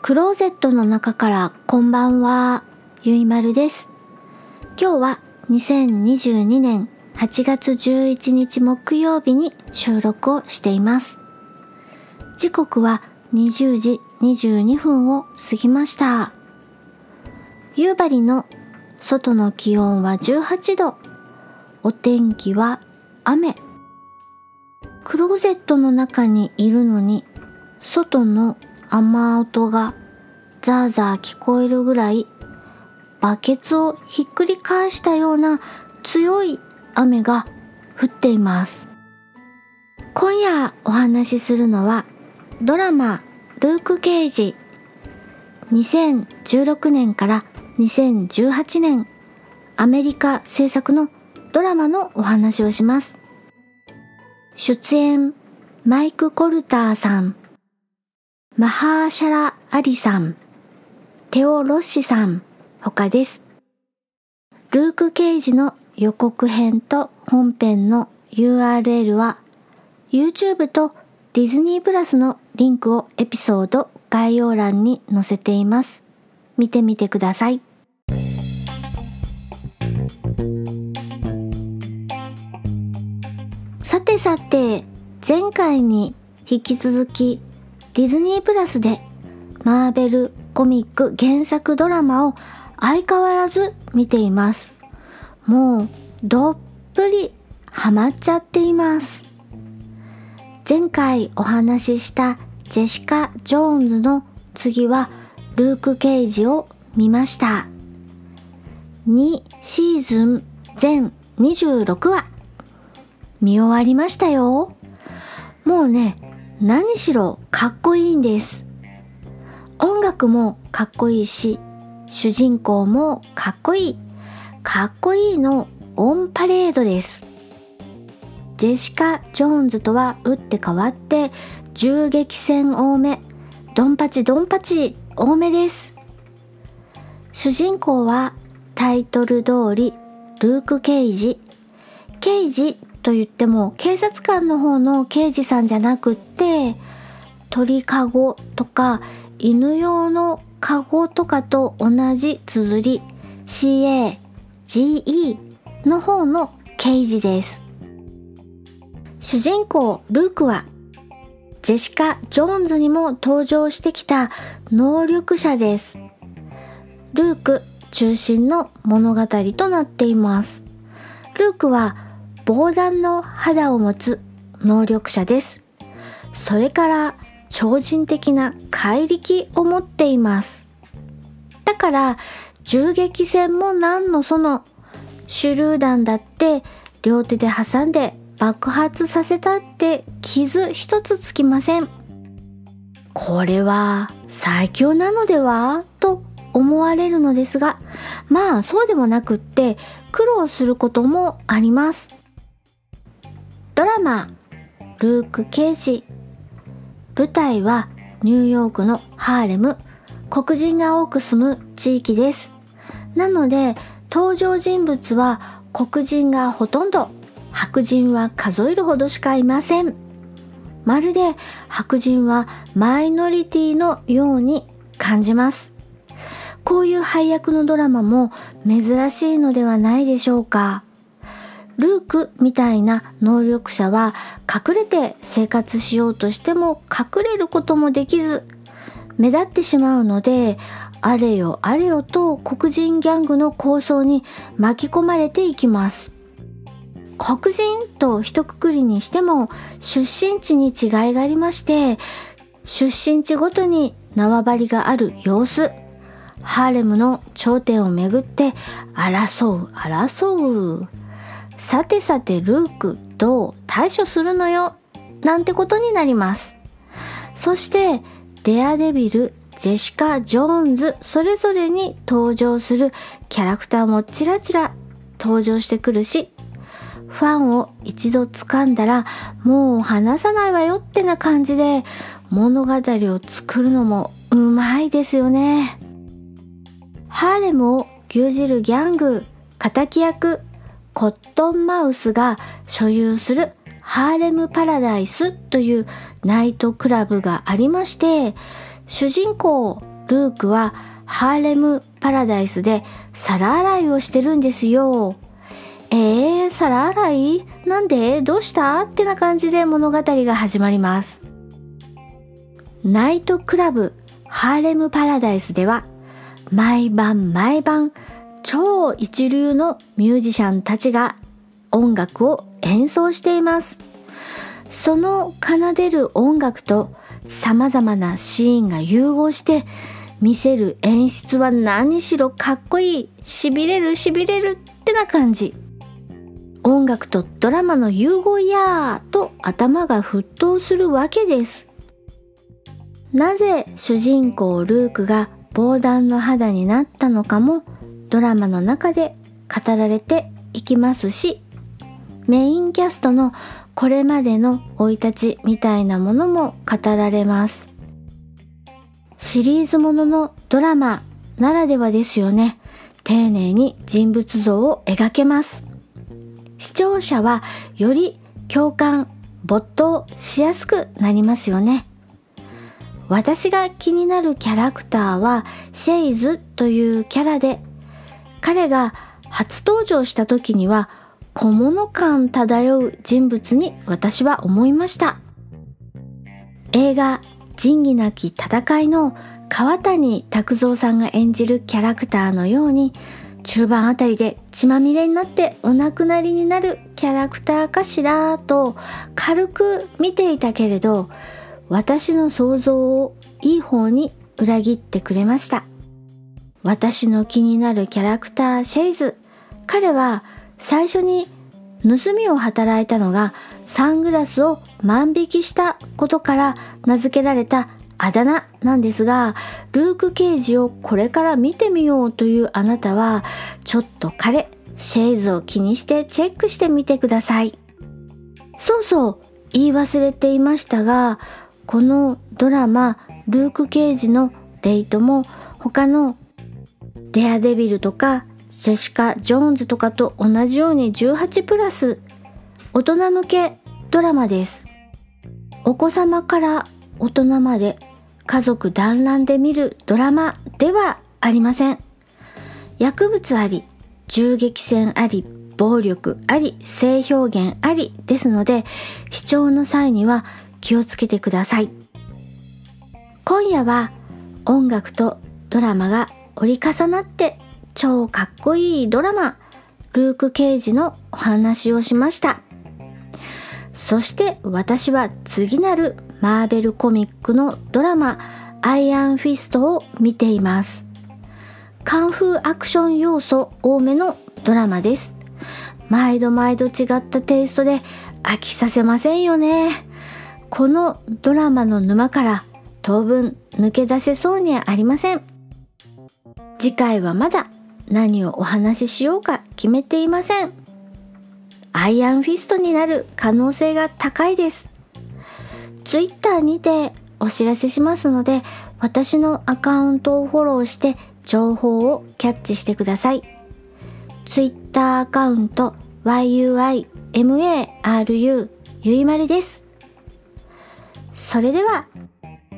クローゼットの中からこんばんは、ゆいまるです。今日は2022年8月11日木曜日に収録をしています。時刻は20時22分を過ぎました。夕張の外の気温は18度。お天気は雨。クローゼットの中にいるのに外の雨音がザーザー聞こえるぐらいバケツをひっくり返したような強い雨が降っています。今夜お話しするのはドラマルーク・ケイジ。2016年から2018年。アメリカ制作のドラマのお話をします。出演マイク・コルターさん。マハーシャラ・アリさんテオ・ロッシさん他です。ルーク・ケイジの予告編と本編の URL は YouTube とディズニープラスのリンクをエピソード概要欄に載せています。見てみてください。さてさて前回に引き続きディズニープラスでマーベルコミック原作ドラマを相変わらず見ています。もうどっぷりハマっちゃっています。前回お話ししたジェシカ・ジョーンズの次はルーク・ケイジを見ました。2シーズン全26話。見終わりましたよ。もうね何しろかっこいいんです。音楽もかっこいいし主人公もかっこいい。かっこいいのオンパレードです。ジェシカ・ジョーンズとは打って変わって銃撃戦多めドンパチドンパチ多めです。主人公はタイトル通りルーク・ケイジ。ケイジと言っても警察官の方の刑事さんじゃなくって鳥かごとか犬用のカゴとかと同じ綴り CAGE の方の刑事です。主人公ルークはジェシカ・ジョーンズにも登場してきた能力者です。ルーク中心の物語となっています。ルークは防弾の肌を持つ能力者です。それから超人的な怪力を持っています。だから銃撃戦も何のその手榴弾だって両手で挟んで爆発させたって傷一つつきません。これは最強なのではと思われるのですがまあそうでもなくって苦労することもあります。ドラマ「ルーク・ケイジ」舞台はニューヨークのハーレム。黒人が多く住む地域です。なので登場人物は黒人がほとんど。白人は数えるほどしかいません。まるで白人はマイノリティのように感じます。こういう配役のドラマも珍しいのではないでしょうか。ルークみたいな能力者は隠れて生活しようとしても隠れることもできず目立ってしまうのであれよあれよと黒人ギャングの抗争に巻き込まれていきます。黒人と一括りにしても出身地に違いがありまして出身地ごとに縄張りがある様子ハーレムの頂点をめぐって争う争う。さてさてルークどう対処するのよ？なんてことになります。そしてデアデビルジェシカ・ジョーンズそれぞれに登場するキャラクターもちらちら登場してくるしファンを一度掴んだらもう離さないわよってな感じで物語を作るのもうまいですよね。ハーレムを牛耳るギャング敵役コットンマウスが所有するハーレムパラダイスというナイトクラブがありまして主人公ルークはハーレムパラダイスで皿洗いをしてるんですよ。えー、皿洗い？なんで？どうした？ってな感じで物語が始まります。ナイトクラブハーレムパラダイスでは毎晩毎晩超一流のミュージシャンたちが音楽を演奏しています。その奏でる音楽と様々なシーンが融合して見せる演出は何しろかっこいい、痺れる痺れるってな感じ。音楽とドラマの融合やーと頭が沸騰するわけです。なぜ主人公ルークが防弾の肌になったのかもドラマの中で語られていきますしメインキャストのこれまでの生い立ちみたいなものも語られます。シリーズもののドラマならではですよね。丁寧に人物像を描けます。視聴者はより共感没頭しやすくなりますよね。私が気になるキャラクターはシェイズというキャラで彼が初登場した時には小物感漂う人物に私は思いました。映画仁義なき戦いの川谷拓三さんが演じるキャラクターのように中盤あたりで血まみれになってお亡くなりになるキャラクターかしらと軽く見ていたけれど私の想像をいい方に裏切ってくれました。私の気になるキャラクターシェイズ彼は最初に盗みを働いたのがサングラスを万引きしたことから名付けられたあだ名なんですが、ルーク・ケイジをこれから見てみようというあなたは、ちょっと彼、シェイズを気にしてチェックしてみてください。そうそう、言い忘れていましたが、このドラマ、ルーク・ケイジのレイトも他のデアデビルとかジェシカ・ジョーンズとかと同じように18プラス大人向けドラマです。お子様から大人まで家族団らんで見るドラマではありません。薬物あり、銃撃戦あり、暴力あり、性表現ありですので視聴の際には気をつけてください。今夜は音楽とドラマが折り重なって超かっこいいドラマ、ルーク・ケイジのお話をしました。そして私は次なるマーベルコミックのドラマ、アイアンフィストを見ています。カンフーアクション要素多めのドラマです。毎度毎度違ったテイストで飽きさせませんよね。このドラマの沼から当分抜け出せそうにありません。次回はまだ何をお話ししようか決めていません。アイアンフィストになる可能性が高いです。Twitter にてお知らせしますので、私のアカウントをフォローして情報をキャッチしてください。Twitter アカウント yuimaru ゆいまるです。それでは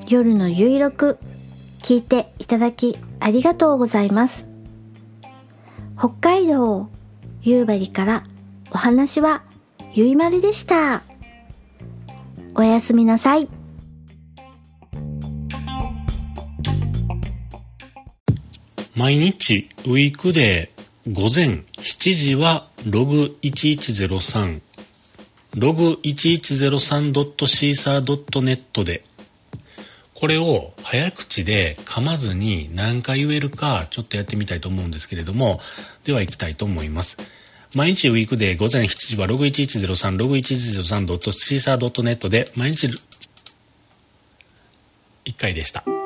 夜のゆいろく聞いていただきありがとうございます。北海道夕張からお話はゆいまるでした。おやすみなさい。毎日ウィークで午前7時はログ1103ログ 1103.caesar.net でこれを早口で噛まずに何回言えるかちょっとやってみたいと思うんですけれども、では行きたいと思います。毎日ウィークで午前7時は61103、61103.cesar.net で毎日1回でした。